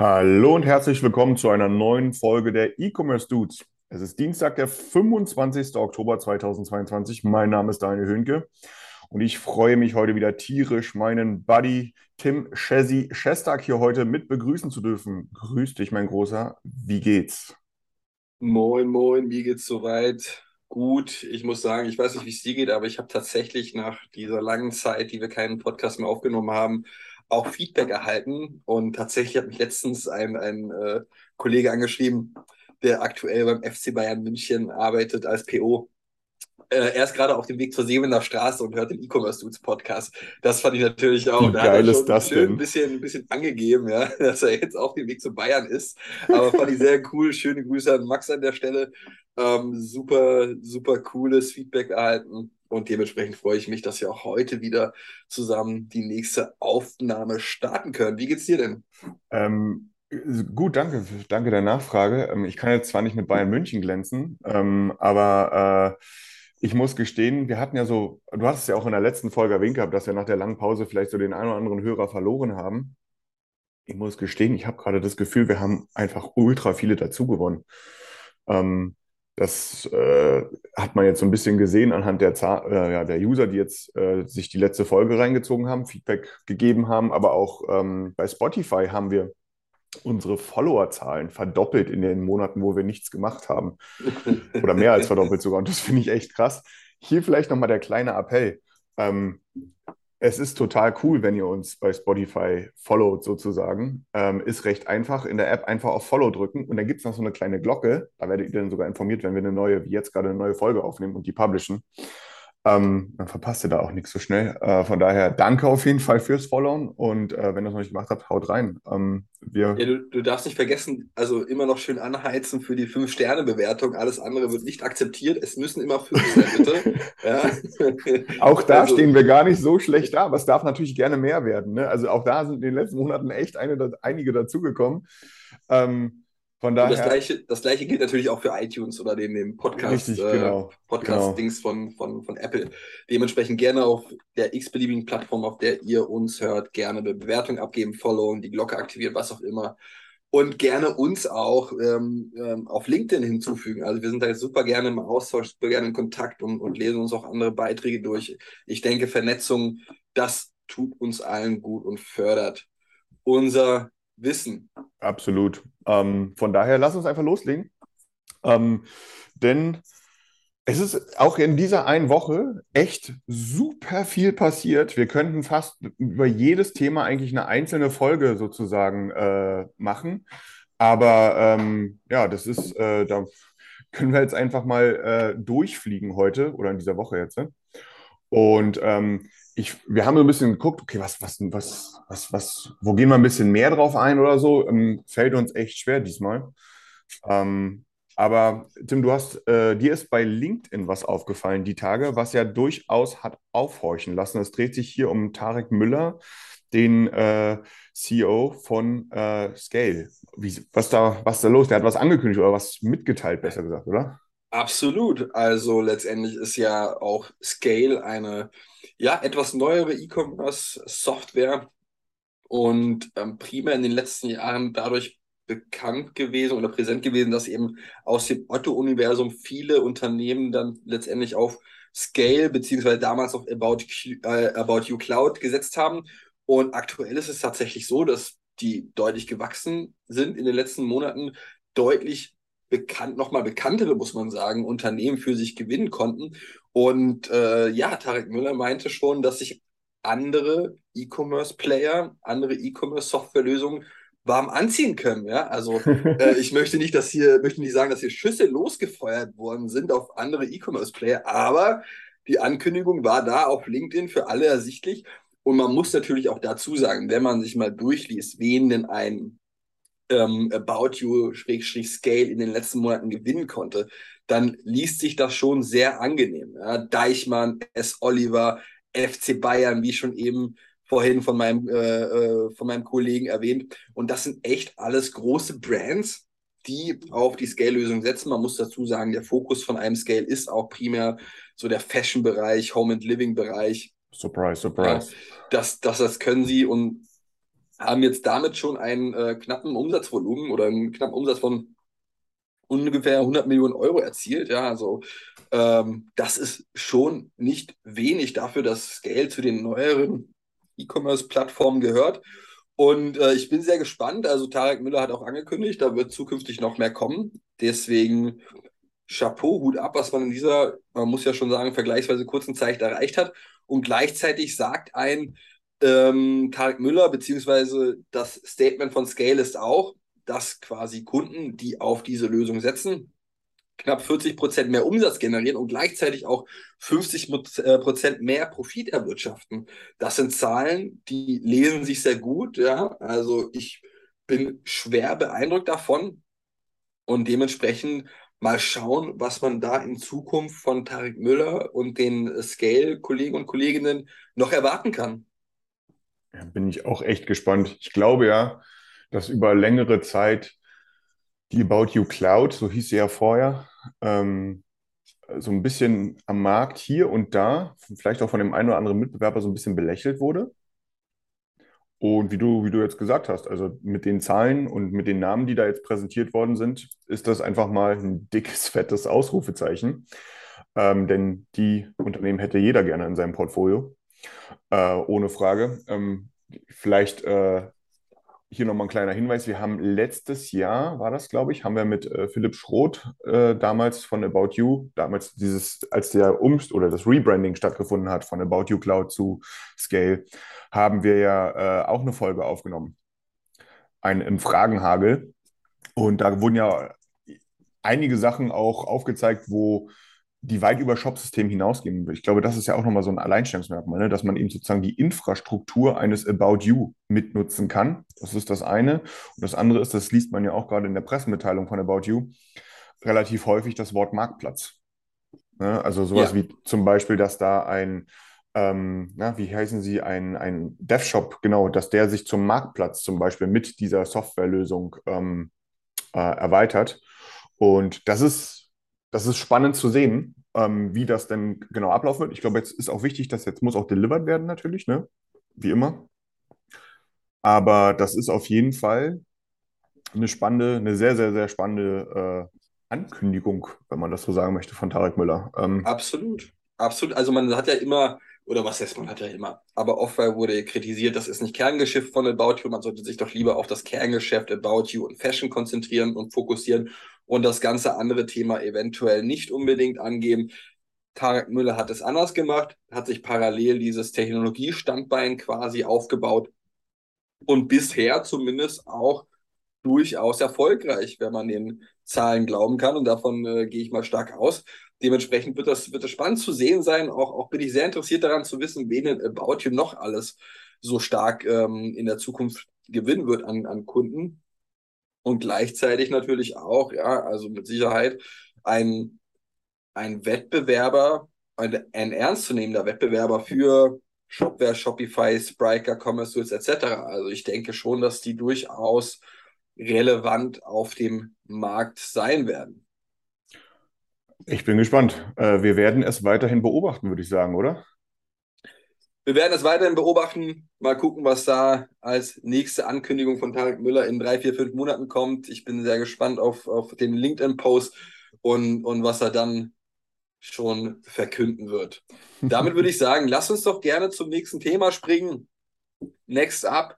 Hallo und herzlich willkommen zu einer neuen Folge der E-Commerce Dudes. Es ist Dienstag, der 25. Oktober 2022. Mein Name ist Daniel Höhnke und ich freue mich heute wieder tierisch, meinen Buddy Tim Chessy Shestak hier heute mit begrüßen zu dürfen. Grüß dich, mein Großer. Wie geht's? Moin, moin, mir geht's soweit gut. Ich muss sagen, ich weiß nicht, wie es dir geht, aber ich habe tatsächlich nach dieser langen Zeit, die wir keinen Podcast mehr aufgenommen haben, auch Feedback erhalten. Und tatsächlich hat mich letztens ein, ein äh, Kollege angeschrieben, der aktuell beim FC Bayern München arbeitet als PO. Äh, er ist gerade auf dem Weg zur Seewener Straße und hört den E-Commerce Dudes Podcast. Das fand ich natürlich auch. Wie Da hat er geil ist das schön denn? ein bisschen, ein bisschen angegeben, ja, dass er jetzt auf dem Weg zu Bayern ist. Aber fand ich sehr cool. Schöne Grüße an Max an der Stelle. Ähm, super, super cooles Feedback erhalten. Und dementsprechend freue ich mich, dass wir auch heute wieder zusammen die nächste Aufnahme starten können. Wie geht's dir denn? Ähm, gut, danke, danke der Nachfrage. Ähm, ich kann jetzt zwar nicht mit Bayern München glänzen, ähm, aber äh, ich muss gestehen, wir hatten ja so, du hast es ja auch in der letzten Folge erwähnt gehabt, dass wir nach der langen Pause vielleicht so den einen oder anderen Hörer verloren haben. Ich muss gestehen, ich habe gerade das Gefühl, wir haben einfach ultra viele dazu gewonnen. Ähm, das äh, hat man jetzt so ein bisschen gesehen anhand der, Zahl, äh, ja, der User, die jetzt äh, sich die letzte Folge reingezogen haben, Feedback gegeben haben, aber auch ähm, bei Spotify haben wir unsere Followerzahlen verdoppelt in den Monaten, wo wir nichts gemacht haben. Oder mehr als verdoppelt sogar. Und das finde ich echt krass. Hier vielleicht nochmal der kleine Appell. Ähm, es ist total cool, wenn ihr uns bei Spotify followt sozusagen. Ähm, ist recht einfach. In der App einfach auf Follow drücken und dann gibt es noch so eine kleine Glocke. Da werdet ihr dann sogar informiert, wenn wir eine neue, wie jetzt gerade eine neue Folge aufnehmen und die publishen. Ähm, dann verpasst ihr da auch nichts so schnell. Äh, von daher danke auf jeden Fall fürs Followen und äh, wenn ihr das noch nicht gemacht habt, haut rein. Ähm, wir, Ja, du, du darfst nicht vergessen, also immer noch schön anheizen für die 5-Sterne-Bewertung. Alles andere wird nicht akzeptiert. Es müssen immer 5 sein, bitte. Ja. Auch da Also- stehen wir gar nicht so schlecht da, aber es darf natürlich gerne mehr werden. Ne? Also auch da sind in den letzten Monaten echt eine, einige dazugekommen. Ähm, von Und das daher, gleiche, das gleiche gilt natürlich auch für iTunes oder den, den Podcast, Richtig, äh, genau, Podcast-Dings von, von, von Apple. Dementsprechend gerne auf der x-beliebigen Plattform, auf der ihr uns hört, gerne eine Bewertung abgeben, followen, die Glocke aktivieren, was auch immer. Und gerne uns auch ähm, ähm, auf LinkedIn hinzufügen. Also wir sind da jetzt super gerne im Austausch, super gerne in Kontakt und, und lesen uns auch andere Beiträge durch. Ich denke, Vernetzung, das tut uns allen gut und fördert unser Wissen. absolut. Ähm, von daher, lass uns einfach loslegen. Ähm, denn es ist auch in dieser einen Woche echt super viel passiert. Wir könnten fast über jedes Thema eigentlich eine einzelne Folge sozusagen äh, machen. Aber ähm, ja, das ist, äh, da können wir jetzt einfach mal äh, durchfliegen heute oder in dieser Woche jetzt. Ne? Und ähm, ich, wir haben so ein bisschen geguckt, okay, was, was, was, was, was, wo gehen wir ein bisschen mehr drauf ein oder so? Ähm, fällt uns echt schwer diesmal. Ähm, aber Tim, du hast, äh, dir ist bei LinkedIn was aufgefallen die Tage, was ja durchaus hat aufhorchen lassen. Es dreht sich hier um Tarek Müller, den äh, CEO von äh, Scale. Wie, was da, was da los? Der hat was angekündigt oder was mitgeteilt, besser gesagt, oder? Absolut. Also letztendlich ist ja auch Scale eine ja etwas neuere E-Commerce-Software und ähm, primär in den letzten Jahren dadurch bekannt gewesen oder präsent gewesen, dass eben aus dem Otto-Universum viele Unternehmen dann letztendlich auf Scale beziehungsweise damals auf About, äh, About You Cloud gesetzt haben. Und aktuell ist es tatsächlich so, dass die deutlich gewachsen sind in den letzten Monaten, deutlich bekannt, nochmal bekanntere, muss man sagen, Unternehmen für sich gewinnen konnten. Und äh, ja, Tarek Müller meinte schon, dass sich andere E-Commerce-Player, andere E-Commerce-Softwarelösungen warm anziehen können. Ja, also äh, ich möchte nicht, dass hier, möchte nicht sagen, dass hier Schüsse losgefeuert worden sind auf andere E-Commerce-Player, aber die Ankündigung war da auf LinkedIn für alle ersichtlich. und man muss natürlich auch dazu sagen, wenn man sich mal durchliest, wen denn ein ähm, About You Scale in den letzten Monaten gewinnen konnte, dann liest sich das schon sehr angenehm. Ja? Deichmann, S. Oliver, FC Bayern, wie schon eben vorhin von meinem, äh, äh, von meinem Kollegen erwähnt. Und das sind echt alles große Brands, die auf die Scale-Lösung setzen. Man muss dazu sagen, der Fokus von einem Scale ist auch primär so der Fashion-Bereich, Home- and Living-Bereich. Surprise, surprise. Ja, das, das, das können sie und haben jetzt damit schon einen äh, knappen Umsatzvolumen oder einen knappen Umsatz von ungefähr 100 Millionen Euro erzielt. Ja, also ähm, das ist schon nicht wenig dafür, dass Scale zu den neueren E-Commerce-Plattformen gehört. Und äh, ich bin sehr gespannt. Also Tarek Müller hat auch angekündigt, da wird zukünftig noch mehr kommen. Deswegen Chapeau, Hut ab, was man in dieser, man muss ja schon sagen, vergleichsweise kurzen Zeit erreicht hat. Und gleichzeitig sagt ein ähm, Tarek Müller, beziehungsweise das Statement von Scale ist auch, dass quasi Kunden, die auf diese Lösung setzen, knapp 40 Prozent mehr Umsatz generieren und gleichzeitig auch 50 äh, Prozent mehr Profit erwirtschaften. Das sind Zahlen, die lesen sich sehr gut. Ja, also ich bin schwer beeindruckt davon und dementsprechend mal schauen, was man da in Zukunft von Tarek Müller und den Scale-Kollegen und Kolleginnen noch erwarten kann. Ja, bin ich auch echt gespannt. Ich glaube ja, dass über längere Zeit die About You Cloud, so hieß sie ja vorher, ähm, so ein bisschen am Markt hier und da, vielleicht auch von dem einen oder anderen Mitbewerber so ein bisschen belächelt wurde. Und wie du, wie du jetzt gesagt hast, also mit den Zahlen und mit den Namen, die da jetzt präsentiert worden sind, ist das einfach mal ein dickes, fettes Ausrufezeichen. Ähm, denn die Unternehmen hätte jeder gerne in seinem Portfolio, äh, ohne Frage. Ähm, vielleicht äh, hier nochmal ein kleiner Hinweis. Wir haben letztes Jahr, war das, glaube ich, haben wir mit äh, Philipp Schroth äh, damals von About You, damals dieses, als der Umst oder das Rebranding stattgefunden hat von About You Cloud zu Scale, haben wir ja äh, auch eine Folge aufgenommen. Ein im Fragenhagel. Und da wurden ja einige Sachen auch aufgezeigt, wo die weit über Shop-System hinausgehen. Ich glaube, das ist ja auch nochmal so ein Alleinstellungsmerkmal, ne? dass man eben sozusagen die Infrastruktur eines About You mitnutzen kann. Das ist das eine. Und das andere ist, das liest man ja auch gerade in der Pressemitteilung von About You, relativ häufig das Wort Marktplatz. Ne? Also sowas ja. wie zum Beispiel, dass da ein, ähm, na, wie heißen sie, ein, ein DevShop, genau, dass der sich zum Marktplatz zum Beispiel mit dieser Softwarelösung ähm, äh, erweitert. Und das ist das ist spannend zu sehen, ähm, wie das denn genau ablaufen wird. Ich glaube, jetzt ist auch wichtig, dass jetzt muss auch delivered werden natürlich, ne? Wie immer. Aber das ist auf jeden Fall eine spannende, eine sehr, sehr, sehr spannende äh, Ankündigung, wenn man das so sagen möchte, von Tarek Müller. Ähm, absolut, absolut. Also man hat ja immer, oder was heißt man hat ja immer, aber oft wurde kritisiert, das ist nicht Kerngeschäft von About You, man sollte sich doch lieber auf das Kerngeschäft About You und Fashion konzentrieren und fokussieren und das ganze andere Thema eventuell nicht unbedingt angeben. Tarek Müller hat es anders gemacht, hat sich parallel dieses Technologiestandbein quasi aufgebaut und bisher zumindest auch durchaus erfolgreich, wenn man den Zahlen glauben kann. Und davon äh, gehe ich mal stark aus. Dementsprechend wird das, wird das spannend zu sehen sein. Auch, auch bin ich sehr interessiert daran zu wissen, wen denn About You noch alles so stark ähm, in der Zukunft gewinnen wird an, an Kunden und gleichzeitig natürlich auch, ja, also mit Sicherheit ein, ein Wettbewerber, ein, ein ernstzunehmender Wettbewerber für Shopware, Shopify, Spryker, Commerce Tools etc. Also ich denke schon, dass die durchaus relevant auf dem Markt sein werden. Ich bin gespannt. Äh, wir werden es weiterhin beobachten, würde ich sagen, oder? Wir werden es weiterhin beobachten. Mal gucken, was da als nächste Ankündigung von Tarek Müller in drei, vier, fünf Monaten kommt. Ich bin sehr gespannt auf, auf den LinkedIn-Post und, und was er dann schon verkünden wird. Damit würde ich sagen, lass uns doch gerne zum nächsten Thema springen. Next up.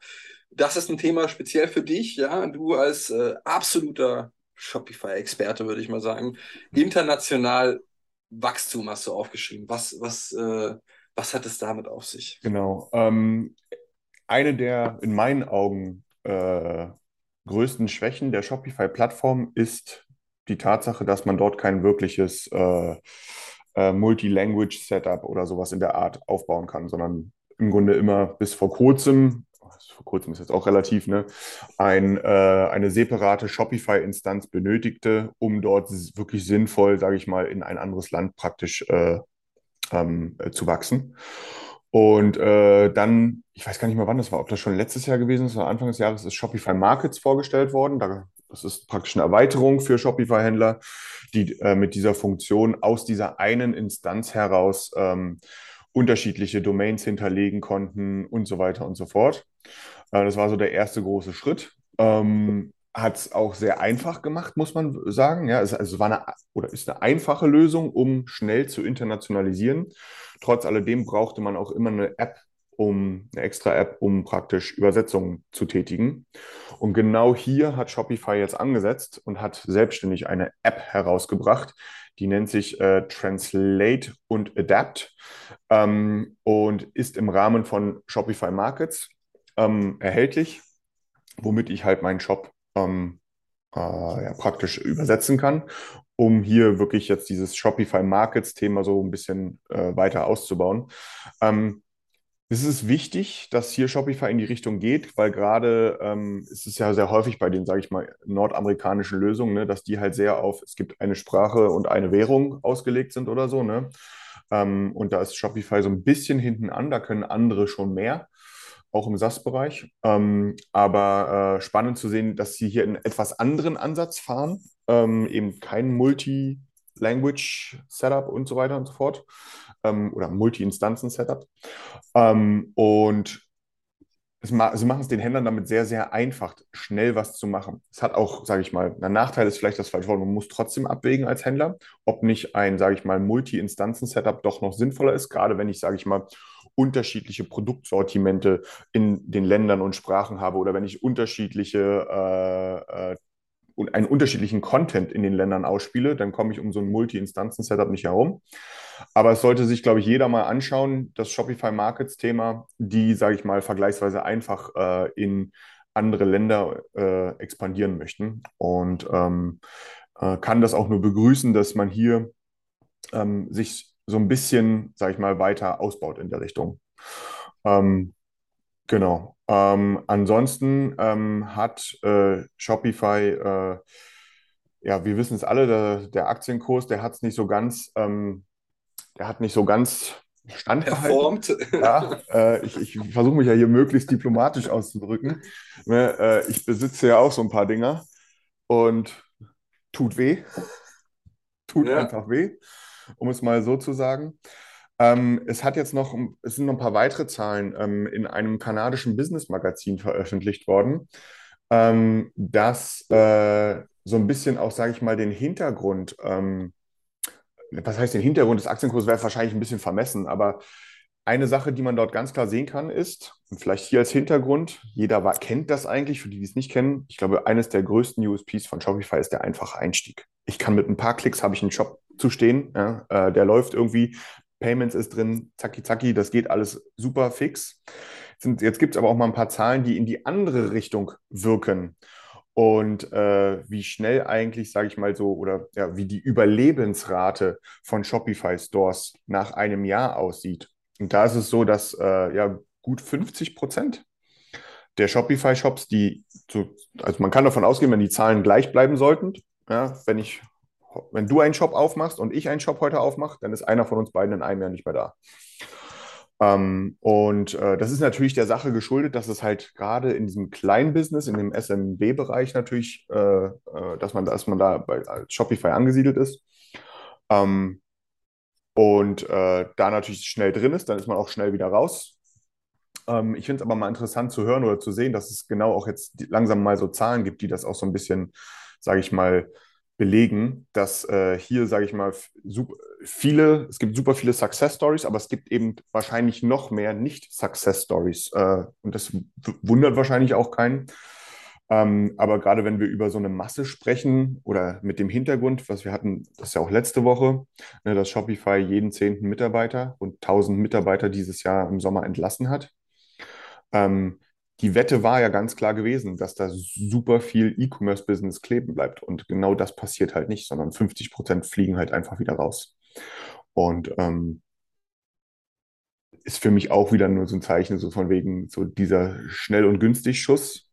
Das ist ein Thema speziell für dich, ja. Du als äh, absoluter Shopify-Experte, würde ich mal sagen. International Wachstum hast du aufgeschrieben. Was, was, äh, was hat es damit auf sich? Genau. Ähm, eine der in meinen Augen äh, größten Schwächen der Shopify-Plattform ist die Tatsache, dass man dort kein wirkliches äh, äh, Multi-Language-Setup oder sowas in der Art aufbauen kann, sondern im Grunde immer bis vor kurzem, vor kurzem ist jetzt auch relativ, ne, ein, äh, eine separate Shopify-Instanz benötigte, um dort wirklich sinnvoll, sage ich mal, in ein anderes Land praktisch äh, ähm, äh, zu wachsen. Und äh, dann, ich weiß gar nicht mehr, wann das war, ob das schon letztes Jahr gewesen ist oder Anfang des Jahres, ist Shopify Markets vorgestellt worden. Da, das ist praktisch eine Erweiterung für Shopify-Händler, die äh, mit dieser Funktion aus dieser einen Instanz heraus ähm, unterschiedliche Domains hinterlegen konnten und so weiter und so fort. Äh, das war so der erste große Schritt. Ähm, hat es auch sehr einfach gemacht, muss man sagen. Ja, es, also war eine oder ist eine einfache Lösung, um schnell zu internationalisieren. Trotz alledem brauchte man auch immer eine App, um eine extra App, um praktisch Übersetzungen zu tätigen. Und genau hier hat Shopify jetzt angesetzt und hat selbstständig eine App herausgebracht, die nennt sich äh, Translate und Adapt ähm, und ist im Rahmen von Shopify Markets ähm, erhältlich, womit ich halt meinen Shop ähm, äh, ja, praktisch übersetzen kann, um hier wirklich jetzt dieses Shopify Markets Thema so ein bisschen äh, weiter auszubauen. Ähm, es ist wichtig, dass hier Shopify in die Richtung geht, weil gerade ähm, ist es ja sehr häufig bei den, sage ich mal, nordamerikanischen Lösungen, ne, dass die halt sehr auf, es gibt eine Sprache und eine Währung ausgelegt sind oder so. Ne? Ähm, und da ist Shopify so ein bisschen hinten an, da können andere schon mehr, auch im SaaS-Bereich. Ähm, aber äh, spannend zu sehen, dass sie hier einen etwas anderen Ansatz fahren, ähm, eben kein Multi-Language-Setup und so weiter und so fort ähm, oder Multi-Instanzen-Setup. Ähm, und ma sie machen es den Händlern damit sehr, sehr einfach, schnell was zu machen. Es hat auch, sage ich mal, ein Nachteil ist vielleicht das falsche Wort, man muss trotzdem abwägen als Händler, ob nicht ein, sage ich mal, Multi-Instanzen-Setup doch noch sinnvoller ist, gerade wenn ich, sage ich mal, unterschiedliche Produktsortimente in den Ländern und Sprachen habe oder wenn ich unterschiedliche äh, äh, einen unterschiedlichen Content in den Ländern ausspiele, dann komme ich um so ein Multi-Instanzen-Setup nicht herum. Aber es sollte sich, glaube ich, jeder mal anschauen, das Shopify Markets-Thema, die, sage ich mal, vergleichsweise einfach äh, in andere Länder äh, expandieren möchten. Und ähm, äh, kann das auch nur begrüßen, dass man hier ähm, sich so ein bisschen, sage ich mal, weiter ausbaut in der Richtung. Ähm, genau. Ähm, ansonsten ähm, hat äh, Shopify, äh, ja, wir wissen es alle, der, der Aktienkurs, der hat es nicht so ganz, ähm, der hat nicht so ganz standgehalten. Ja, äh, ich, ich versuche mich ja hier möglichst diplomatisch auszudrücken. Ne, äh, ich besitze ja auch so ein paar Dinger und tut weh. Tut Ja. einfach weh, um es mal so zu sagen. Ähm, es hat jetzt noch, es sind noch ein paar weitere Zahlen ähm, in einem kanadischen Business-Magazin veröffentlicht worden, ähm, das äh, so ein bisschen auch, sage ich mal, den Hintergrund, ähm, was heißt den Hintergrund des Aktienkurses, wäre wahrscheinlich ein bisschen vermessen, aber eine Sache, die man dort ganz klar sehen kann, ist, und vielleicht hier als Hintergrund, jeder wa- kennt das eigentlich, für die, die es nicht kennen, ich glaube, eines der größten USPs von Shopify ist der einfache Einstieg. Ich kann mit ein paar Klicks, habe ich einen Shop zu stehen, ja, äh, der läuft irgendwie, Payments ist drin, zacki zacki, das geht alles super fix. Sind, jetzt gibt es aber auch mal ein paar Zahlen, die in die andere Richtung wirken. Und äh, wie schnell eigentlich, sage ich mal so, oder ja, wie die Überlebensrate von Shopify Stores nach einem Jahr aussieht. Und da ist es so, dass äh, ja gut 50 Prozent der Shopify-Shops, die, so, also man kann davon ausgehen, wenn die Zahlen gleich bleiben sollten, ja, wenn ich, wenn du einen Shop aufmachst und ich einen Shop heute aufmache, dann ist einer von uns beiden in einem Jahr nicht mehr da. Ähm, und äh, das ist natürlich der Sache geschuldet, dass es halt gerade in diesem kleinen Business, in dem SMB-Bereich natürlich, äh, äh, dass man, dass man da bei, Shopify angesiedelt ist. Ähm, und äh, da natürlich schnell drin ist, dann ist man auch schnell wieder raus. Ähm, ich finde es aber mal interessant zu hören oder zu sehen, dass es genau auch jetzt langsam mal so Zahlen gibt, die das auch so ein bisschen, sage ich mal, belegen, dass äh, hier, sage ich mal, viele, es gibt super viele Success Stories, aber es gibt eben wahrscheinlich noch mehr Nicht-Success Stories. Äh, und das wundert wahrscheinlich auch keinen. Ähm, aber gerade wenn wir über so eine Masse sprechen oder mit dem Hintergrund, was wir hatten, das ist ja auch letzte Woche, ne, dass Shopify jeden zehnten Mitarbeiter und 1000 Mitarbeiter dieses Jahr im Sommer entlassen hat. Ähm, die Wette war ja ganz klar gewesen, dass da super viel E-Commerce-Business kleben bleibt. Und genau das passiert halt nicht, sondern 50 Prozent fliegen halt einfach wieder raus. Und ähm, ist für mich auch wieder nur so ein Zeichen, so von wegen so dieser schnell und günstig Schuss.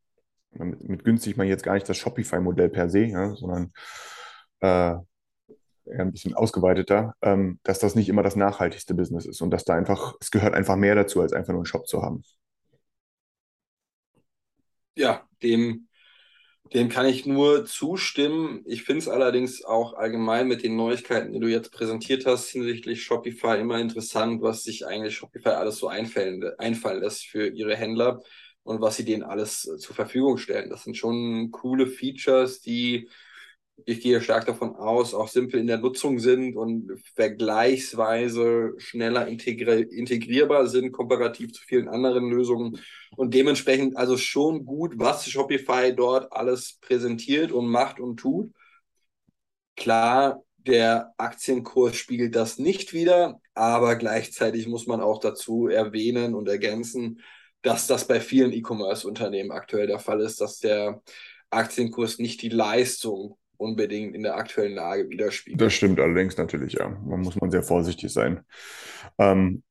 Mit, mit günstig meine ich jetzt gar nicht das Shopify-Modell per se, ja, sondern äh, ein bisschen ausgeweiteter, ähm, dass das nicht immer das nachhaltigste Business ist und dass da einfach, es gehört einfach mehr dazu, als einfach nur einen Shop zu haben. Ja, dem, dem kann ich nur zustimmen. Ich finde es allerdings auch allgemein mit den Neuigkeiten, die du jetzt präsentiert hast, hinsichtlich Shopify immer interessant, was sich eigentlich Shopify alles so einfallen, einfallen lässt für ihre Händler und was sie denen alles zur Verfügung stellen. Das sind schon coole Features, die ich gehe stark davon aus, auch simpel in der Nutzung sind und vergleichsweise schneller integri integrierbar sind, komparativ zu vielen anderen Lösungen. Und dementsprechend also schon gut, was Shopify dort alles präsentiert und macht und tut. Klar, der Aktienkurs spiegelt das nicht wieder, aber gleichzeitig muss man auch dazu erwähnen und ergänzen, dass das bei vielen E-Commerce-Unternehmen aktuell der Fall ist, dass der Aktienkurs nicht die Leistung unbedingt in der aktuellen Lage widerspiegelt. Das stimmt allerdings natürlich, ja. Man muss man sehr vorsichtig sein. Ähm,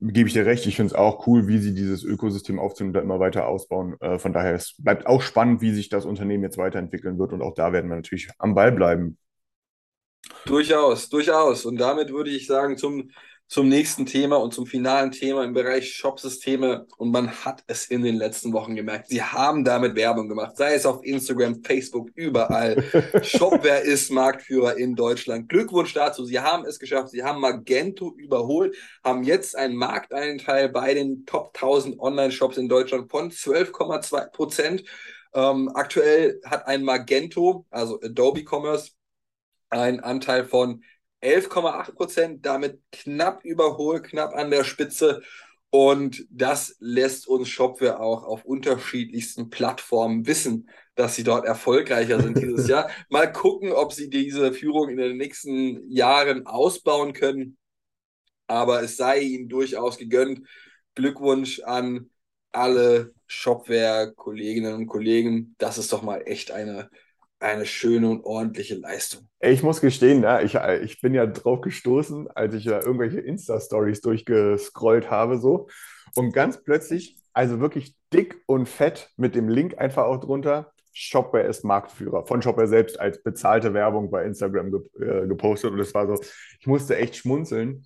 gebe ich dir recht, ich finde es auch cool, wie sie dieses Ökosystem aufziehen und da immer weiter ausbauen. Äh, von daher es bleibt auch spannend, wie sich das Unternehmen jetzt weiterentwickeln wird und auch da werden wir natürlich am Ball bleiben. Durchaus, durchaus. Und damit würde ich sagen, zum zum nächsten Thema und zum finalen Thema im Bereich Shopsysteme. Und man hat es in den letzten Wochen gemerkt. Sie haben damit Werbung gemacht, sei es auf Instagram, Facebook, überall. Shopware ist Marktführer in Deutschland. Glückwunsch dazu. Sie haben es geschafft. Sie haben Magento überholt, haben jetzt einen Markteinteil bei den Top 1000 Online-Shops in Deutschland von 12,2 Prozent. Ähm, aktuell hat ein Magento, also Adobe Commerce, einen Anteil von 11,8 Prozent, damit knapp überholt, knapp an der Spitze. Und das lässt uns Shopware auch auf unterschiedlichsten Plattformen wissen, dass sie dort erfolgreicher sind dieses Jahr. Mal gucken, ob sie diese Führung in den nächsten Jahren ausbauen können. Aber es sei ihnen durchaus gegönnt. Glückwunsch an alle Shopware-Kolleginnen und Kollegen. Das ist doch mal echt eine eine schöne und ordentliche Leistung. Ich muss gestehen, ja, ich, ich bin ja drauf gestoßen, als ich ja irgendwelche Insta-Stories durchgescrollt habe, so. Und ganz plötzlich, also wirklich dick und fett mit dem Link einfach auch drunter, Shopware ist Marktführer. Von Shopware selbst als bezahlte Werbung bei Instagram ge äh, gepostet. Und es war so, ich musste echt schmunzeln,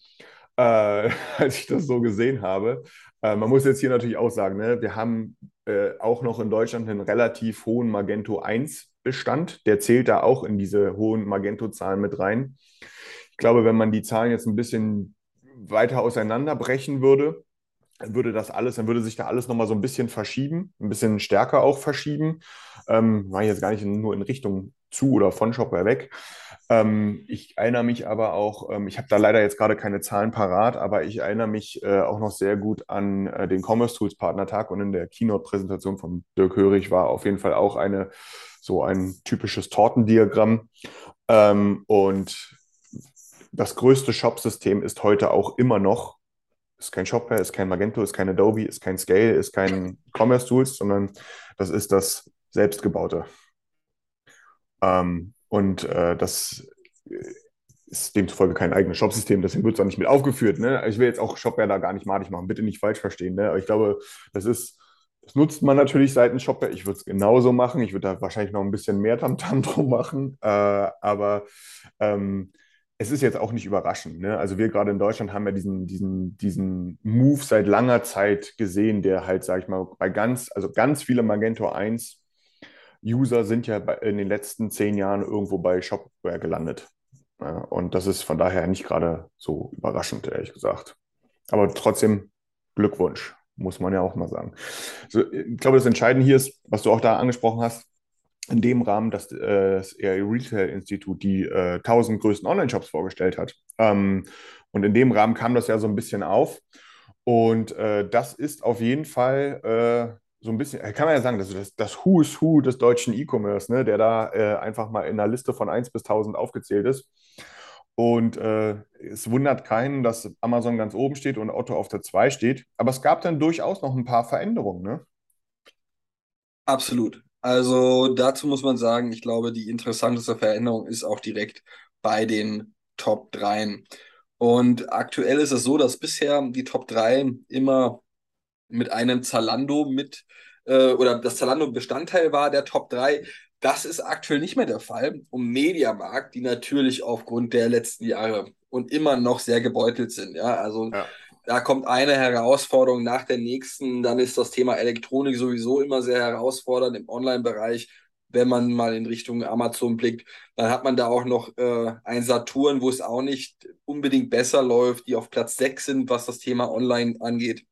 äh, als ich das so gesehen habe. Äh, man muss jetzt hier natürlich auch sagen, ne, wir haben äh, auch noch in Deutschland einen relativ hohen Magento 1 Bestand. Der zählt da auch in diese hohen Magento-Zahlen mit rein. Ich glaube, wenn man die Zahlen jetzt ein bisschen weiter auseinanderbrechen würde, würde das alles, dann würde sich da alles nochmal so ein bisschen verschieben, ein bisschen stärker auch verschieben. Ähm, war jetzt gar nicht nur in Richtung zu oder von Shopware weg. Ähm, ich erinnere mich aber auch, ähm, ich habe da leider jetzt gerade keine Zahlen parat, aber ich erinnere mich äh, auch noch sehr gut an äh, den Commerce Tools Partnertag und in der Keynote-Präsentation von Dirk Hörig war auf jeden Fall auch eine so ein typisches Tortendiagramm. Ähm, und das größte Shop-System ist heute auch immer noch, ist kein Shopware, ist kein Magento, ist kein Adobe, ist kein Scale, ist kein Commerce Tools, sondern das ist das selbstgebaute. Ähm, und äh, das ist demzufolge kein eigenes Shopsystem, deswegen wird es auch nicht mit aufgeführt. Ne? Ich will jetzt auch Shopware da gar nicht madig machen, bitte nicht falsch verstehen. Ne? Aber ich glaube, das ist das nutzt man natürlich Seitenshopper. Ich würde es genauso machen. Ich würde da wahrscheinlich noch ein bisschen mehr Tamtam drum machen. Äh, aber ähm, es ist jetzt auch nicht überraschend. Ne? Also wir gerade in Deutschland haben ja diesen, diesen, diesen Move seit langer Zeit gesehen, der halt, sage ich mal, bei ganz, also ganz viele Magento 1 User sind ja in den letzten zehn Jahren irgendwo bei Shopware gelandet. Und das ist von daher nicht gerade so überraschend, ehrlich gesagt. Aber trotzdem Glückwunsch muss man ja auch mal sagen. So, ich glaube, das Entscheidende hier ist, was du auch da angesprochen hast, in dem Rahmen, dass äh, das Retail Institut die äh, 1000 größten Online-Shops vorgestellt hat. Ähm, und in dem Rahmen kam das ja so ein bisschen auf. Und äh, das ist auf jeden Fall äh, so ein bisschen, kann man ja sagen, das das, das Who is Who des deutschen E-Commerce, ne, der da äh, einfach mal in einer Liste von 1 bis 1000 aufgezählt ist. Und äh, es wundert keinen, dass Amazon ganz oben steht und Otto auf der 2 steht. Aber es gab dann durchaus noch ein paar Veränderungen, ne? Absolut. Also dazu muss man sagen, ich glaube, die interessanteste Veränderung ist auch direkt bei den Top 3. Und aktuell ist es so, dass bisher die Top 3 immer mit einem Zalando mit äh, oder das Zalando Bestandteil war der Top 3. Das ist aktuell nicht mehr der Fall. Um Mediamarkt, die natürlich aufgrund der letzten Jahre und immer noch sehr gebeutelt sind. Ja, also Ja. da kommt eine Herausforderung nach der nächsten. Dann ist das Thema Elektronik sowieso immer sehr herausfordernd im Online-Bereich. Wenn man mal in Richtung Amazon blickt, dann hat man da auch noch äh, ein Saturn, wo es auch nicht unbedingt besser läuft, die auf Platz 6 sind, was das Thema Online angeht.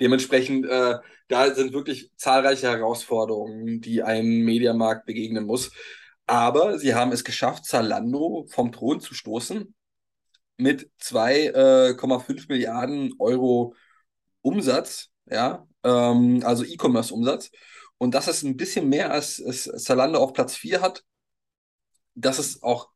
Dementsprechend, äh, da sind wirklich zahlreiche Herausforderungen, die einem Mediamarkt begegnen muss. Aber sie haben es geschafft, Zalando vom Thron zu stoßen mit 2,5 Milliarden Euro Umsatz, ja, ähm, also E-Commerce-Umsatz. Und das ist ein bisschen mehr, als es Zalando auf Platz 4 hat. Das ist auch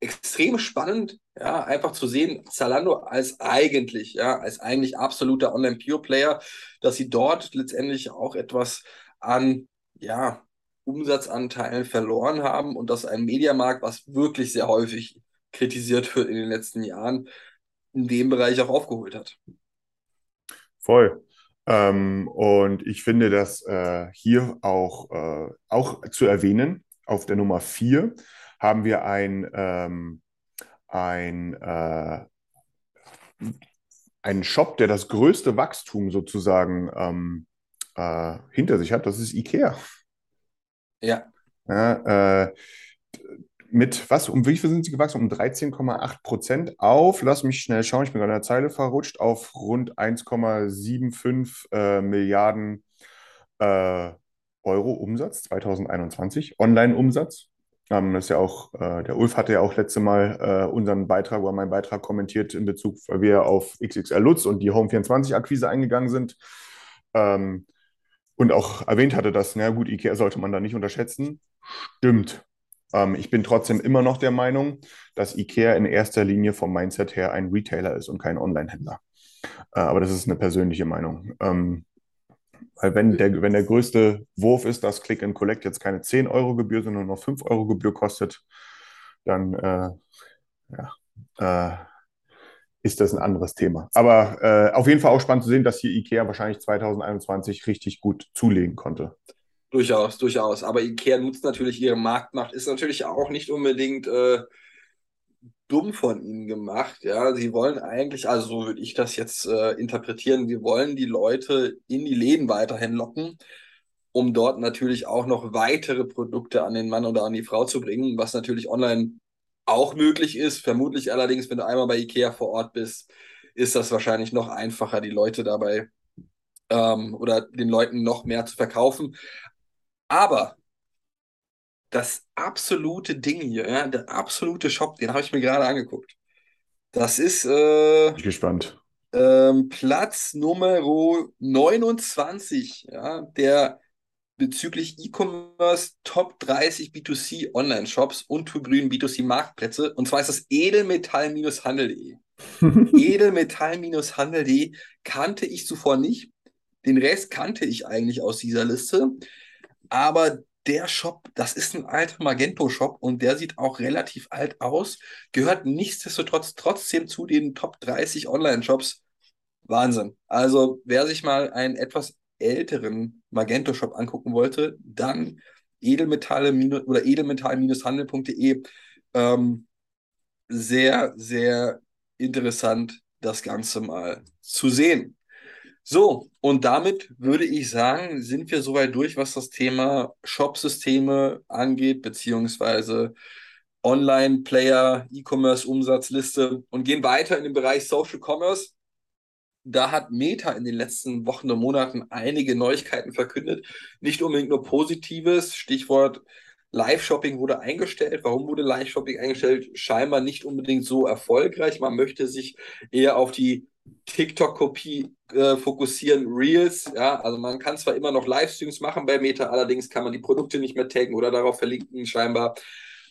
extrem spannend, ja, einfach zu sehen, Zalando als eigentlich, ja, als eigentlich absoluter Online-Pure-Player, dass sie dort letztendlich auch etwas an, ja, Umsatzanteilen verloren haben und dass ein Mediamarkt, was wirklich sehr häufig kritisiert wird in den letzten Jahren, in dem Bereich auch aufgeholt hat. Voll. Ähm, und ich finde das äh, hier auch, äh, auch zu erwähnen, auf der Nummer 4 haben wir ein, ähm, ein, äh, einen Shop, der das größte Wachstum sozusagen ähm, äh, hinter sich hat. Das ist IKEA. Ja, Ja, äh, mit was, um wie viel sind sie gewachsen? Um 13,8 Prozent auf, lass mich schnell schauen, ich bin gerade in der Zeile verrutscht, auf rund 1,75 äh, Milliarden äh, Euro Umsatz 2021, Online-Umsatz. Ähm, das ist ja auch, äh, der Ulf hatte ja auch letzte Mal äh, unseren Beitrag oder meinen Beitrag kommentiert in Bezug, weil wir auf XXL Lutz und die Home24-Akquise eingegangen sind. Ähm, und auch erwähnt hatte, dass, na gut, IKEA sollte man da nicht unterschätzen. Stimmt. Ähm, ich bin trotzdem immer noch der Meinung, dass IKEA in erster Linie vom Mindset her ein Retailer ist und kein Online-Händler. Äh, aber das ist eine persönliche Meinung. Ähm, weil wenn der, wenn der größte Wurf ist, dass Click and Collect jetzt keine 10 Euro Gebühr, sondern nur 5 Euro Gebühr kostet, dann äh, ja, äh, ist das ein anderes Thema. Aber äh, auf jeden Fall auch spannend zu sehen, dass hier IKEA wahrscheinlich 2021 richtig gut zulegen konnte. durchaus, durchaus. Aber IKEA nutzt natürlich ihre Marktmacht, ist natürlich auch nicht unbedingt äh, dumm von ihnen gemacht. Ja, sie wollen eigentlich, also so würde ich das jetzt äh, interpretieren, sie wollen die Leute in die Läden weiterhin locken, um dort natürlich auch noch weitere Produkte an den Mann oder an die Frau zu bringen, was natürlich online auch möglich ist. Vermutlich allerdings, wenn du einmal bei IKEA vor Ort bist, ist das wahrscheinlich noch einfacher, die Leute dabei ähm, oder den Leuten noch mehr zu verkaufen. Aber das absolute Ding hier, ja, der absolute Shop, den habe ich mir gerade angeguckt. Das ist äh, Bin ich gespannt. ähm, Platz Nummer 29, ja, der bezüglich E-Commerce Top 30 B2C Online-Shops und hybriden B2C Marktplätze. Und zwar ist das edelmetall-handel.de. Edelmetall-handel.de kannte ich zuvor nicht. Den Rest kannte ich eigentlich aus dieser Liste. Aber der Shop, das ist ein alter Magento-Shop und der sieht auch relativ alt aus, gehört nichtsdestotrotz trotzdem zu den Top 30 Online-Shops. Wahnsinn. Also, wer sich mal einen etwas älteren Magento-Shop angucken wollte, dann Edelmetalle oder edelmetall-handel.de. Ähm, sehr, sehr interessant, das Ganze mal zu sehen. So, und damit würde ich sagen, sind wir soweit durch, was das Thema Shop-Systeme angeht, beziehungsweise Online-Player, E-Commerce-Umsatzliste und gehen weiter in den Bereich Social Commerce. Da hat Meta in den letzten Wochen und Monaten einige Neuigkeiten verkündet. Nicht unbedingt nur Positives. Stichwort Live-Shopping wurde eingestellt. Warum wurde Live-Shopping eingestellt? Scheinbar nicht unbedingt so erfolgreich. Man möchte sich eher auf die TikTok-Kopie äh, fokussieren, Reels. Ja, also man kann zwar immer noch Livestreams machen bei Meta, allerdings kann man die Produkte nicht mehr taggen oder darauf verlinken, scheinbar.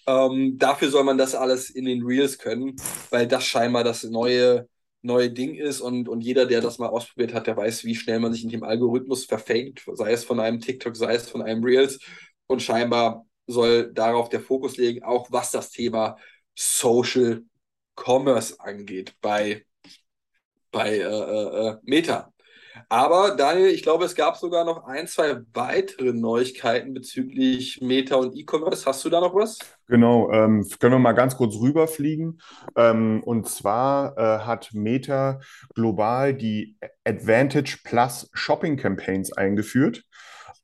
Ähm, dafür soll man das alles in den Reels können, weil das scheinbar das neue, neue Ding ist und, und jeder, der das mal ausprobiert hat, der weiß, wie schnell man sich in dem Algorithmus verfängt, sei es von einem TikTok, sei es von einem Reels. Und scheinbar soll darauf der Fokus liegen, auch was das Thema Social Commerce angeht bei, bei äh, äh, äh, Meta. Aber Daniel, ich glaube, es gab sogar noch ein, zwei weitere Neuigkeiten bezüglich Meta und E-Commerce. Hast du da noch was? Genau, ähm, können wir mal ganz kurz rüberfliegen. Ähm, und zwar äh, hat Meta global die Advantage Plus Shopping Campaigns eingeführt.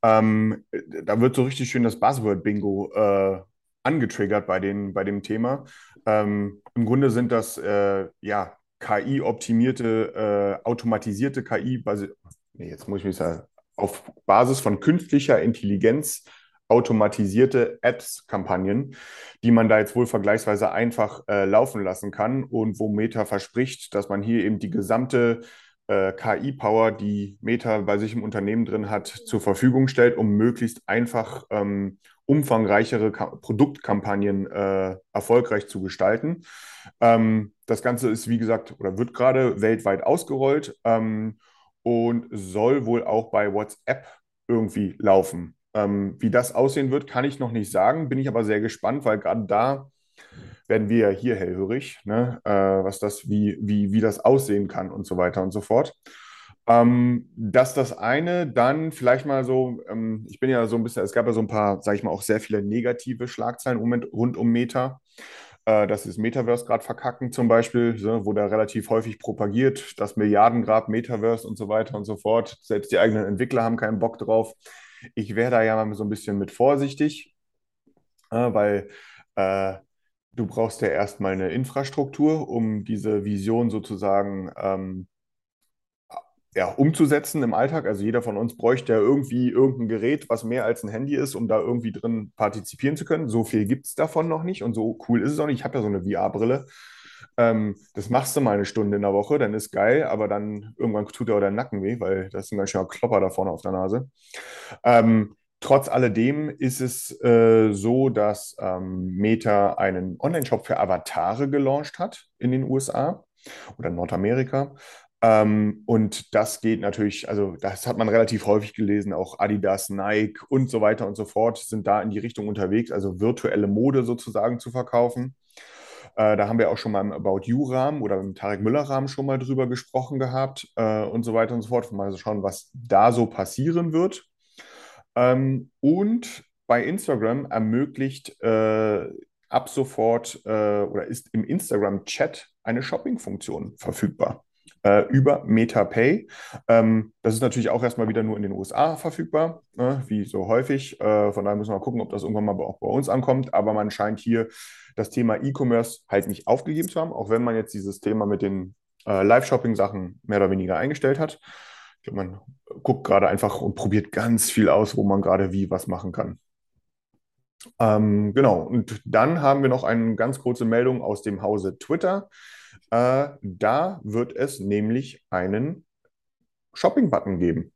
Ähm, da wird so richtig schön das Buzzword-Bingo äh, angetriggert bei, den, bei dem Thema. Ähm, Im Grunde sind das äh, ja KI-optimierte, äh, automatisierte KI, nee, jetzt muss ich mich sagen, auf Basis von künstlicher Intelligenz automatisierte Ads-Kampagnen, die man da jetzt wohl vergleichsweise einfach äh, laufen lassen kann und wo Meta verspricht, dass man hier eben die gesamte äh, KI-Power, die Meta bei sich im Unternehmen drin hat, zur Verfügung stellt, um möglichst einfach ähm, umfangreichere Ka Produktkampagnen äh, erfolgreich zu gestalten. Ähm, das Ganze ist, wie gesagt, oder wird gerade weltweit ausgerollt ähm, und soll wohl auch bei WhatsApp irgendwie laufen. Ähm, wie das aussehen wird, kann ich noch nicht sagen, bin ich aber sehr gespannt, weil gerade da werden wir ja hier hellhörig, ne? äh, was das, wie, wie, wie das aussehen kann und so weiter und so fort. Ähm, dass das eine dann vielleicht mal so, ähm, ich bin ja so ein bisschen, es gab ja so ein paar, sage ich mal, auch sehr viele negative Schlagzeilen rund um Meta. Äh, dass das Metaverse gerade verkacken zum Beispiel, so, wurde relativ häufig propagiert, das Milliardengrab Metaverse und so weiter und so fort. Selbst die eigenen Entwickler haben keinen Bock drauf. Ich wäre da ja mal so ein bisschen mit vorsichtig, äh, weil äh, du brauchst ja erstmal eine Infrastruktur, um diese Vision sozusagen ähm, ja, umzusetzen im Alltag. Also jeder von uns bräuchte ja irgendwie irgendein Gerät, was mehr als ein Handy ist, um da irgendwie drin partizipieren zu können. So viel gibt es davon noch nicht und so cool ist es auch nicht. Ich habe ja so eine VR-Brille. Ähm, das machst du mal eine Stunde in der Woche, dann ist geil, aber dann irgendwann tut dir auch der Nacken weh, weil das ist ein ganz schöner Klopper da vorne auf der Nase. Ähm, trotz alledem ist es äh, so, dass ähm, Meta einen Online-Shop für Avatare gelauncht hat in den USA oder Nordamerika. Ähm, und das geht natürlich, also das hat man relativ häufig gelesen, auch Adidas, Nike und so weiter und so fort sind da in die Richtung unterwegs, also virtuelle Mode sozusagen zu verkaufen. Äh, da haben wir auch schon mal im About You-Rahmen oder im Tarek Müller-Rahmen schon mal drüber gesprochen gehabt äh, und so weiter und so fort. Mal schauen, was da so passieren wird. Ähm, und bei Instagram ermöglicht äh, ab sofort oder ist im Instagram-Chat eine Shopping-Funktion verfügbar äh, über MetaPay. Ähm, das ist natürlich auch erstmal wieder nur in den USA verfügbar, ne, wie so häufig. Äh, von daher müssen wir mal gucken, ob das irgendwann mal auch bei uns ankommt. Aber man scheint hier das Thema E-Commerce halt nicht aufgegeben zu haben, auch wenn man jetzt dieses Thema mit den äh, Live-Shopping-Sachen mehr oder weniger eingestellt hat. Ich glaube, man guckt gerade einfach und probiert ganz viel aus, wo man gerade wie was machen kann. Ähm, genau, und dann haben wir noch eine ganz kurze Meldung aus dem Hause Twitter. Äh, da wird es nämlich einen Shopping-Button geben.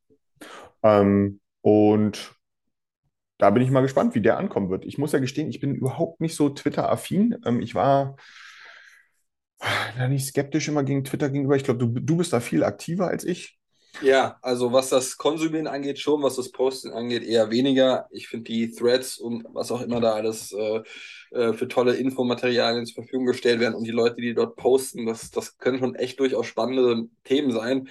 Ähm, und da bin ich mal gespannt, wie der ankommen wird. Ich muss ja gestehen, ich bin überhaupt nicht so Twitter-affin. Ähm, ich war da nicht skeptisch immer gegen Twitter gegenüber. Ich glaube, du, du bist da viel aktiver als ich. Ja, also was das Konsumieren angeht, schon, was das Posten angeht, eher weniger. Ich finde die Threads und was auch immer da alles äh, äh, für tolle Infomaterialien zur Verfügung gestellt werden und die Leute, die dort posten, das, das können schon echt durchaus spannende Themen sein.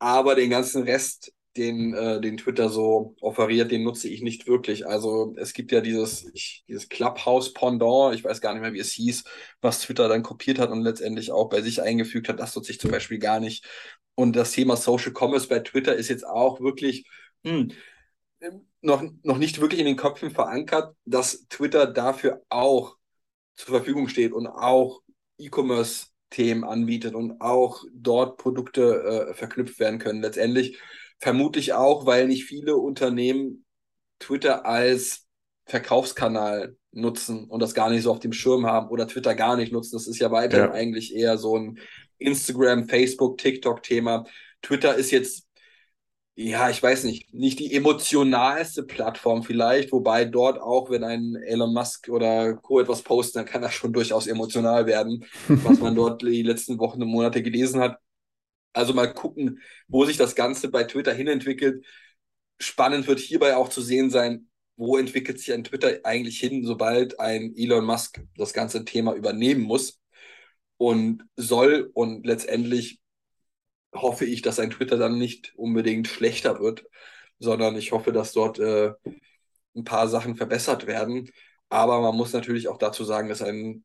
Aber den ganzen Rest, den, äh, den Twitter so offeriert, den nutze ich nicht wirklich. Also es gibt ja dieses, ich, dieses Clubhouse-Pendant, ich weiß gar nicht mehr, wie es hieß, was Twitter dann kopiert hat und letztendlich auch bei sich eingefügt hat. Das nutze ich zum Beispiel gar nicht. Und das Thema Social Commerce bei Twitter ist jetzt auch wirklich hm, noch, noch nicht wirklich in den Köpfen verankert, dass Twitter dafür auch zur Verfügung steht und auch E-Commerce-Themen anbietet und auch dort Produkte äh, verknüpft werden können. Letztendlich vermutlich auch, weil nicht viele Unternehmen Twitter als Verkaufskanal nutzen und das gar nicht so auf dem Schirm haben oder Twitter gar nicht nutzen. Das ist ja weiterhin ja. eigentlich eher so ein Instagram, Facebook, TikTok-Thema. Twitter ist jetzt, ja, ich weiß nicht, nicht die emotionalste Plattform vielleicht, wobei dort auch, wenn ein Elon Musk oder Co. etwas posten, dann kann das schon durchaus emotional werden, was man dort die letzten Wochen und Monate gelesen hat. Also mal gucken, wo sich das Ganze bei Twitter hinentwickelt. Spannend wird hierbei auch zu sehen sein, wo entwickelt sich ein Twitter eigentlich hin, sobald ein Elon Musk das ganze Thema übernehmen muss. und soll. Und letztendlich hoffe ich, dass sein Twitter dann nicht unbedingt schlechter wird, sondern ich hoffe, dass dort äh, ein paar Sachen verbessert werden. Aber man muss natürlich auch dazu sagen, dass ein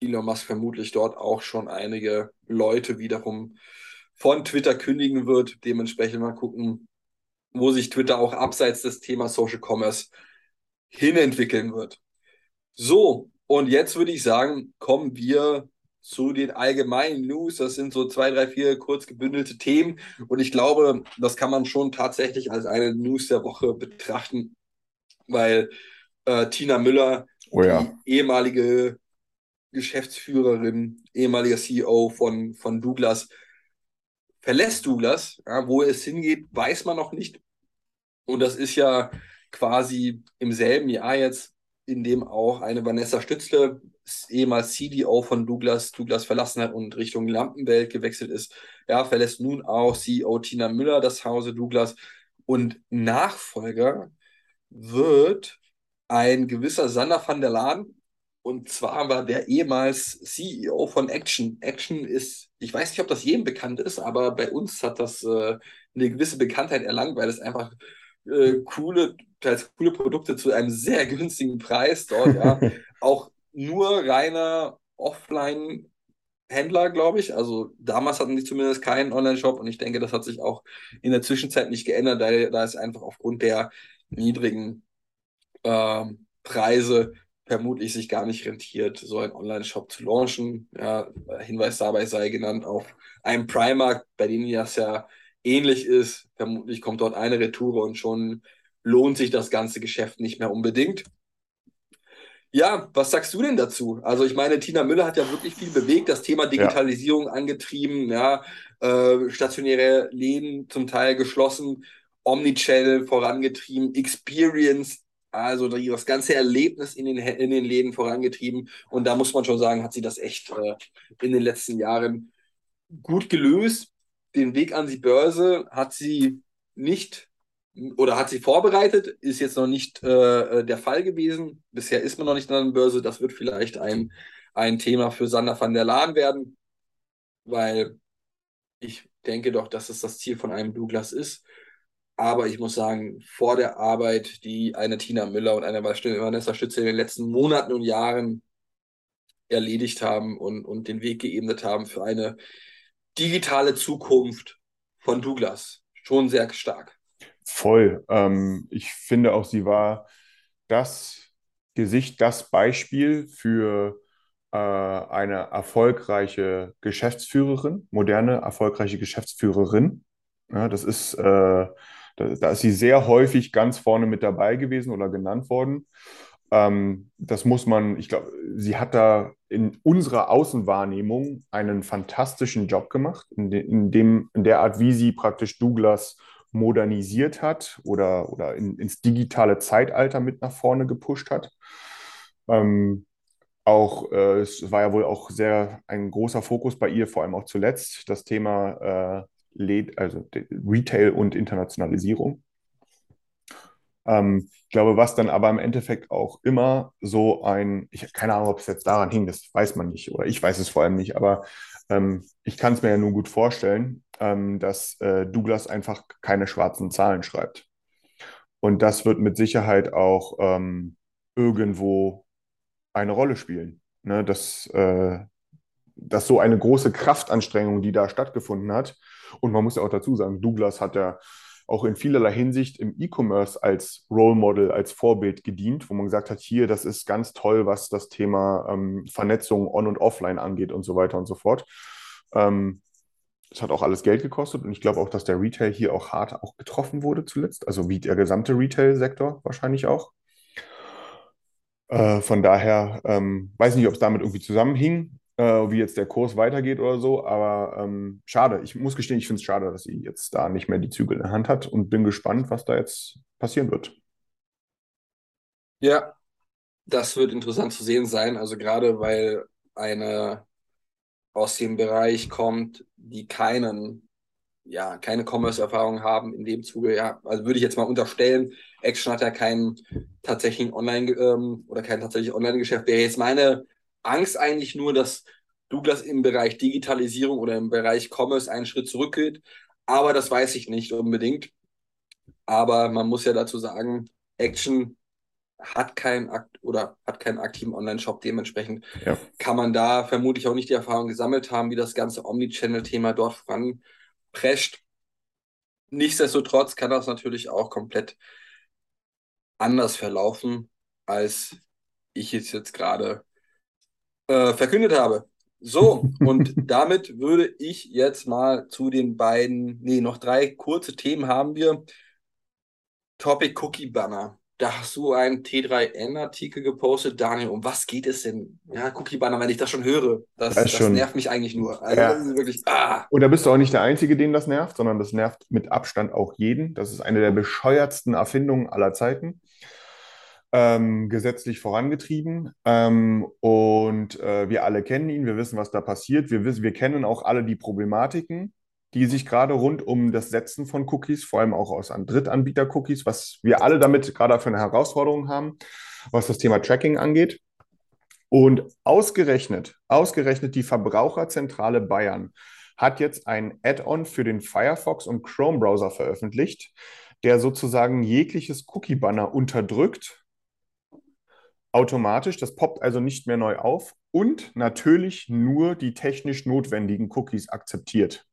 Elon Musk vermutlich dort auch schon einige Leute wiederum von Twitter kündigen wird. Dementsprechend mal gucken, wo sich Twitter auch abseits des Themas Social Commerce hinentwickeln wird. So, und jetzt würde ich sagen, kommen wir zu den allgemeinen News. Das sind so zwei, drei, vier kurz gebündelte Themen. Und ich glaube, das kann man schon tatsächlich als eine News der Woche betrachten, weil äh, Tina Müller, Oh ja. die ehemalige Geschäftsführerin, ehemaliger CEO von, von Douglas, verlässt Douglas. Ja, wo es hingeht, weiß man noch nicht. Und das ist ja quasi im selben Jahr jetzt, in dem auch eine Vanessa Stützle, ehemals CDO von Douglas, Douglas verlassen hat und Richtung Lampenwelt gewechselt ist. Ja, verlässt nun auch CEO Tina Müller das Hause Douglas. Und Nachfolger wird ein gewisser Sander van der Laan. Und zwar war der ehemals CEO von Action. Action ist, ich weiß nicht, ob das jedem bekannt ist, aber bei uns hat das äh, eine gewisse Bekanntheit erlangt, weil es einfach äh, coole, teils coole Produkte zu einem sehr günstigen Preis dort, ja, auch nur reiner Offline-Händler, glaube ich. Also damals hatten die zumindest keinen Online-Shop und ich denke, das hat sich auch in der Zwischenzeit nicht geändert, da, da es einfach aufgrund der niedrigen ähm, Preise vermutlich sich gar nicht rentiert, so einen Online-Shop zu launchen. Ja, Hinweis dabei sei genannt auf einem Primark, bei dem das ja ähnlich ist. Vermutlich kommt dort eine Retour und schon lohnt sich das ganze Geschäft nicht mehr unbedingt. Ja, was sagst du denn dazu? Also ich meine, Tina Müller hat ja wirklich viel bewegt, das Thema Digitalisierung ja. angetrieben, ja, äh, stationäre Läden zum Teil geschlossen, Omnichannel vorangetrieben, Experience, also das ganze Erlebnis in den, in den Läden vorangetrieben. Und da muss man schon sagen, hat sie das echt äh, in den letzten Jahren gut gelöst. Den Weg an die Börse hat sie nicht oder hat sie vorbereitet, ist jetzt noch nicht äh, der Fall gewesen. Bisher ist man noch nicht an der Börse. Das wird vielleicht ein, ein Thema für Sander van der Laan werden, weil ich denke doch, dass es das Ziel von einem Douglas ist. Aber ich muss sagen, vor der Arbeit, die eine Tina Müller und eine Vanessa Stütze in den letzten Monaten und Jahren erledigt haben und, und den Weg geebnet haben für eine digitale Zukunft von Douglas, schon sehr stark. Voll. Ähm, ich finde auch, sie war das Gesicht, das Beispiel für äh, eine erfolgreiche Geschäftsführerin, moderne, erfolgreiche Geschäftsführerin. Ja, das ist, äh, da, da, ist sie sehr häufig ganz vorne mit dabei gewesen oder genannt worden. Ähm, das muss man, ich glaube, sie hat da in unserer Außenwahrnehmung einen fantastischen Job gemacht, in, de, in, dem, in der Art, wie sie praktisch Douglas modernisiert hat oder, oder in, ins digitale Zeitalter mit nach vorne gepusht hat. Ähm, auch, äh, es war ja wohl auch sehr ein großer Fokus bei ihr, vor allem auch zuletzt, das Thema äh, also Retail und Internationalisierung. Ähm, ich glaube, was dann aber im Endeffekt auch immer so ein, ich habe keine Ahnung, ob es jetzt daran hing, das weiß man nicht, oder ich weiß es vor allem nicht, aber ähm, ich kann es mir ja nur gut vorstellen, ähm, dass äh, Douglas einfach keine schwarzen Zahlen schreibt. Und das wird mit Sicherheit auch ähm, irgendwo eine Rolle spielen. Ne? Dass, äh, dass so eine große Kraftanstrengung, die da stattgefunden hat, und man muss ja auch dazu sagen, Douglas hat ja auch in vielerlei Hinsicht im E-Commerce als Role Model, als Vorbild gedient, wo man gesagt hat, hier, das ist ganz toll, was das Thema ähm, Vernetzung on- und offline angeht und so weiter und so fort. Ähm, hat auch alles Geld gekostet und ich glaube auch, dass der Retail hier auch hart auch getroffen wurde zuletzt, also wie der gesamte Retail-Sektor wahrscheinlich auch. Äh, von daher ähm, weiß nicht, ob es damit irgendwie zusammenhing, äh, wie jetzt der Kurs weitergeht oder so, aber ähm, schade. Ich muss gestehen, ich finde es schade, dass sie jetzt da nicht mehr die Zügel in der Hand hat und bin gespannt, was da jetzt passieren wird. Ja, das wird interessant zu sehen sein. Also gerade weil eine aus dem Bereich kommt, die keinen, ja, keine Commerce-Erfahrung haben in dem Zuge, ja, also würde ich jetzt mal unterstellen, Action hat ja keinen tatsächlichen Online- ähm, oder kein tatsächlich Online-Geschäft. Wäre jetzt meine Angst eigentlich nur, dass Douglas im Bereich Digitalisierung oder im Bereich Commerce einen Schritt zurückgeht. Aber das weiß ich nicht unbedingt. Aber man muss ja dazu sagen, Action hat keinen Akt oder hat keinen aktiven Online-Shop. Dementsprechend Ja. kann man da vermutlich auch nicht die Erfahrung gesammelt haben, wie das ganze Omnichannel-Thema dort voranprescht. Nichtsdestotrotz kann das natürlich auch komplett anders verlaufen, als ich es jetzt gerade äh, verkündet habe. So, und damit würde ich jetzt mal zu den beiden, nee, noch drei kurze Themen haben wir. Topic Cookie Banner. Da hast du einen T3N-Artikel gepostet, Daniel. Um was geht es denn? Ja, Cookie Banner, wenn ich das schon höre, das, Das das schon. nervt mich eigentlich nur. Also, Ja. das ist wirklich, ah. Und da bist du auch nicht der Einzige, den das nervt, sondern das nervt mit Abstand auch jeden. Das ist eine der bescheuertsten Erfindungen aller Zeiten. Ähm, gesetzlich vorangetrieben. Ähm, und äh, wir alle kennen ihn, wir wissen, was da passiert. Wir wissen, wir kennen auch alle die Problematiken, die sich gerade rund um das Setzen von Cookies, vor allem auch aus an Drittanbieter-Cookies, was wir alle damit gerade für eine Herausforderung haben, was das Thema Tracking angeht. Und ausgerechnet, ausgerechnet die Verbraucherzentrale Bayern hat jetzt ein Add-on für den Firefox und Chrome-Browser veröffentlicht, der sozusagen jegliches Cookie-Banner unterdrückt, automatisch. Das poppt also nicht mehr neu auf und natürlich nur die technisch notwendigen Cookies akzeptiert.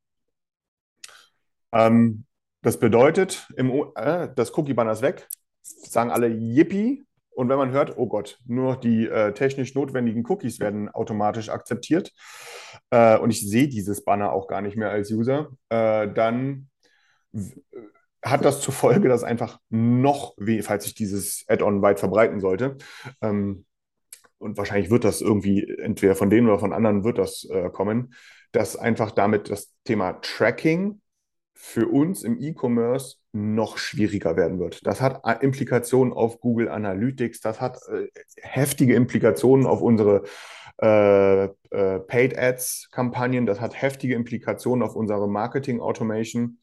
Ähm, das bedeutet, im, äh, das Cookie-Banner ist weg, sagen alle Yippie. Und wenn man hört, oh Gott, nur die äh, technisch notwendigen Cookies werden automatisch akzeptiert äh, und ich sehe dieses Banner auch gar nicht mehr als User, äh, dann hat das zur Folge, dass einfach noch, falls sich dieses Add-on weit verbreiten sollte, ähm, und wahrscheinlich wird das irgendwie entweder von denen oder von anderen wird das äh, kommen, dass einfach damit das Thema Tracking für uns im E-Commerce noch schwieriger werden wird. Das hat äh, Implikationen auf Google Analytics, das hat äh, heftige Implikationen auf unsere äh, äh, Paid Ads Kampagnen, das hat heftige Implikationen auf unsere Marketing Automation,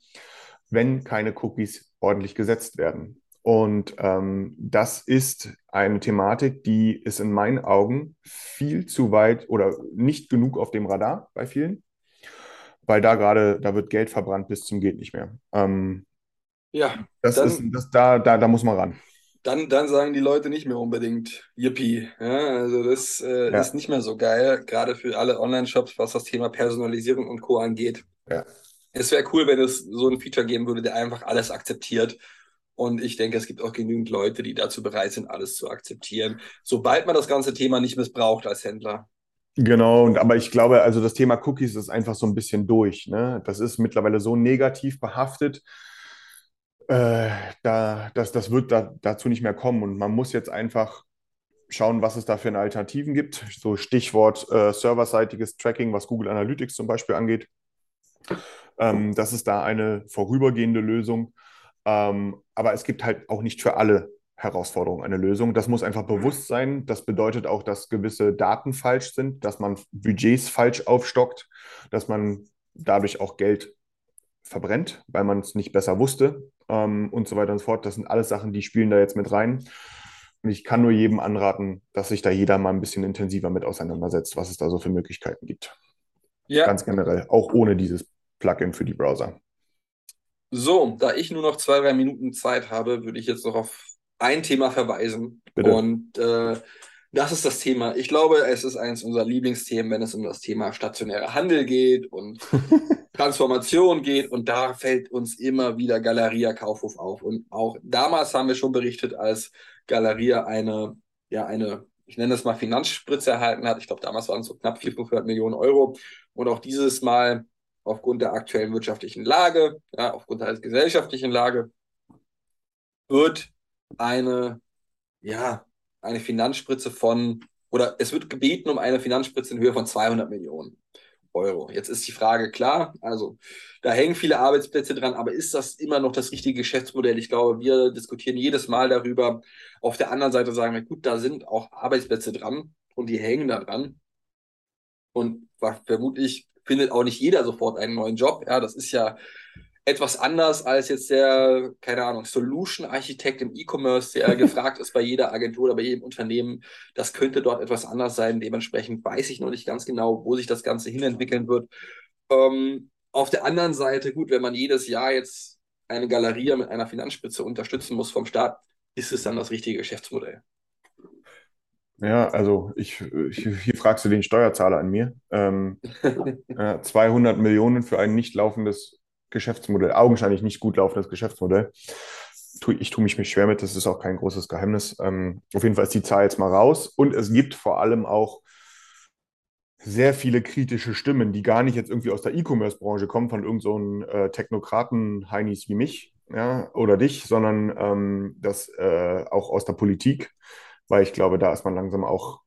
wenn keine Cookies ordentlich gesetzt werden. Und ähm, das ist eine Thematik, die ist in meinen Augen viel zu weit oder nicht genug auf dem Radar bei vielen, weil da gerade, da wird Geld verbrannt bis zum geht nicht mehr. Ähm, Ja, das Dann- ist, das, da, da, da muss man ran. dann, dann sagen die Leute nicht mehr unbedingt Yippie. Ja, also das äh, Ja. ist nicht mehr so geil, gerade für alle Online-Shops, was das Thema Personalisierung und Co. angeht. Ja. Es wäre cool, wenn es so ein Feature geben würde, der einfach alles akzeptiert. Und ich denke, es gibt auch genügend Leute, die dazu bereit sind, alles zu akzeptieren, sobald man das ganze Thema nicht missbraucht als Händler. Genau, und aber ich glaube, also das Thema Cookies ist einfach so ein bisschen durch. Ne? Das ist mittlerweile so negativ behaftet, äh, da, das, das wird da, dazu nicht mehr kommen. Und man muss jetzt einfach schauen, was es da für Alternativen gibt. So Stichwort äh, serverseitiges Tracking, was Google Analytics zum Beispiel angeht. Ähm, das ist da eine vorübergehende Lösung. Ähm, aber es gibt halt auch nicht für alle Herausforderungen eine Lösung. Das muss einfach bewusst sein. Das bedeutet auch, dass gewisse Daten falsch sind, dass man Budgets falsch aufstockt, dass man dadurch auch Geld verbrennt, weil man es nicht besser wusste ähm, und so weiter und so fort. Das sind alles Sachen, die spielen da jetzt mit rein. Und ich kann nur jedem anraten, dass sich da jeder mal ein bisschen intensiver mit auseinandersetzt, was es da so für Möglichkeiten gibt. Ja, Ganz generell, auch ohne dieses Plugin für die Browser. so, da ich nur noch zwei, drei Minuten Zeit habe, würde ich jetzt noch auf ein Thema verweisen. Bitte. Und äh, das ist das Thema. Ich glaube, es ist eines unserer Lieblingsthemen, wenn es um das Thema stationärer Handel geht und Transformation geht. Und da fällt uns immer wieder Galeria Kaufhof auf. Und auch damals haben wir schon berichtet, als Galeria eine, ja, eine, ich nenne das mal Finanzspritze erhalten hat. Ich glaube, damals waren es so knapp 400 Millionen Euro. Und auch dieses Mal aufgrund der aktuellen wirtschaftlichen Lage, ja, aufgrund der gesellschaftlichen Lage, wird eine, ja, eine Finanzspritze von, oder es wird gebeten um eine Finanzspritze in Höhe von 200 Millionen Euro. Jetzt ist die Frage klar, also da hängen viele Arbeitsplätze dran, aber ist das immer noch das richtige Geschäftsmodell? Ich glaube, wir diskutieren jedes Mal darüber. Auf der anderen Seite sagen wir, gut, da sind auch Arbeitsplätze dran und die hängen da dran. Und vermutlich findet auch nicht jeder sofort einen neuen Job. Ja, das ist ja etwas anders als jetzt der, keine Ahnung, Solution-Architekt im E-Commerce, der gefragt ist bei jeder Agentur oder bei jedem Unternehmen. Das könnte dort etwas anders sein. Dementsprechend weiß ich noch nicht ganz genau, wo sich das Ganze hinentwickeln wird. Ähm, auf der anderen Seite, gut, wenn man jedes Jahr jetzt eine Galerie mit einer Finanzspitze unterstützen muss vom Staat, ist es dann das richtige Geschäftsmodell. Ja, also ich, ich, hier fragst du den Steuerzahler an mir. Ähm, äh, 200 Millionen für ein nicht laufendes Geschäftsmodell, augenscheinlich nicht gut laufendes Geschäftsmodell. Ich tue mich schwer mit, das ist auch kein großes Geheimnis. Ähm, auf jeden Fall ist die Zahl jetzt mal raus und es gibt vor allem auch sehr viele kritische Stimmen, die gar nicht jetzt irgendwie aus der E-Commerce-Branche kommen, von irgendeinem so äh, Technokraten-Heinis wie mich ja, oder dich, sondern ähm, das äh, auch aus der Politik, weil ich glaube, da ist man langsam auch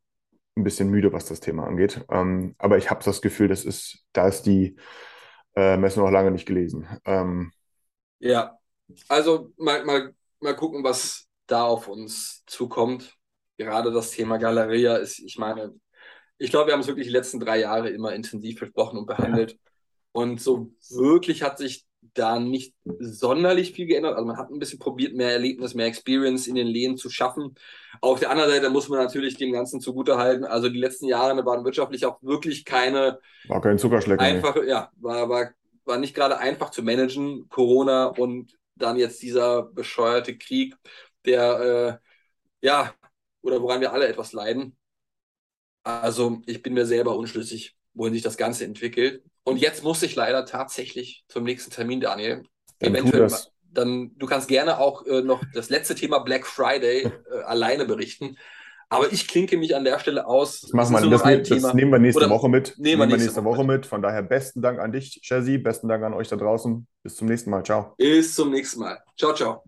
ein bisschen müde, was das Thema angeht. Ähm, aber ich habe das Gefühl, das ist, da ist die äh, Messe noch lange nicht gelesen. Ähm, ja, also mal, mal, mal gucken, was da auf uns zukommt. Gerade das Thema Galeria ist, ich meine, ich glaube, wir haben es wirklich die letzten drei Jahre immer intensiv besprochen und behandelt. Ja. Und so wirklich hat sich da nicht sonderlich viel geändert. Also man hat ein bisschen probiert, mehr Erlebnis, mehr Experience in den Lehen zu schaffen. Auf der anderen Seite muss man natürlich dem Ganzen zugutehalten. Also die letzten Jahre waren wirtschaftlich auch wirklich keine war kein Zuckerschlecken. Einfache, ja, war, war, war nicht gerade einfach zu managen. Corona und dann jetzt dieser bescheuerte Krieg, der äh, ja, oder woran wir alle etwas leiden. Also ich bin mir selber unschlüssig, wohin sich das Ganze entwickelt. Und jetzt muss ich leider tatsächlich zum nächsten Termin, Daniel. Dann Eventuell, dann du kannst gerne auch äh, noch das letzte Thema Black Friday äh, alleine berichten. Aber ich klinke mich an der Stelle aus. Das, machen wir, das, das, das nehmen wir nächste Oder Woche mit. Nehmen wir nächste, nächste Woche mit. mit. Von daher besten Dank an dich, Chazzy. Besten Dank an euch da draußen. Bis zum nächsten Mal. Ciao. Bis zum nächsten Mal. Ciao, ciao.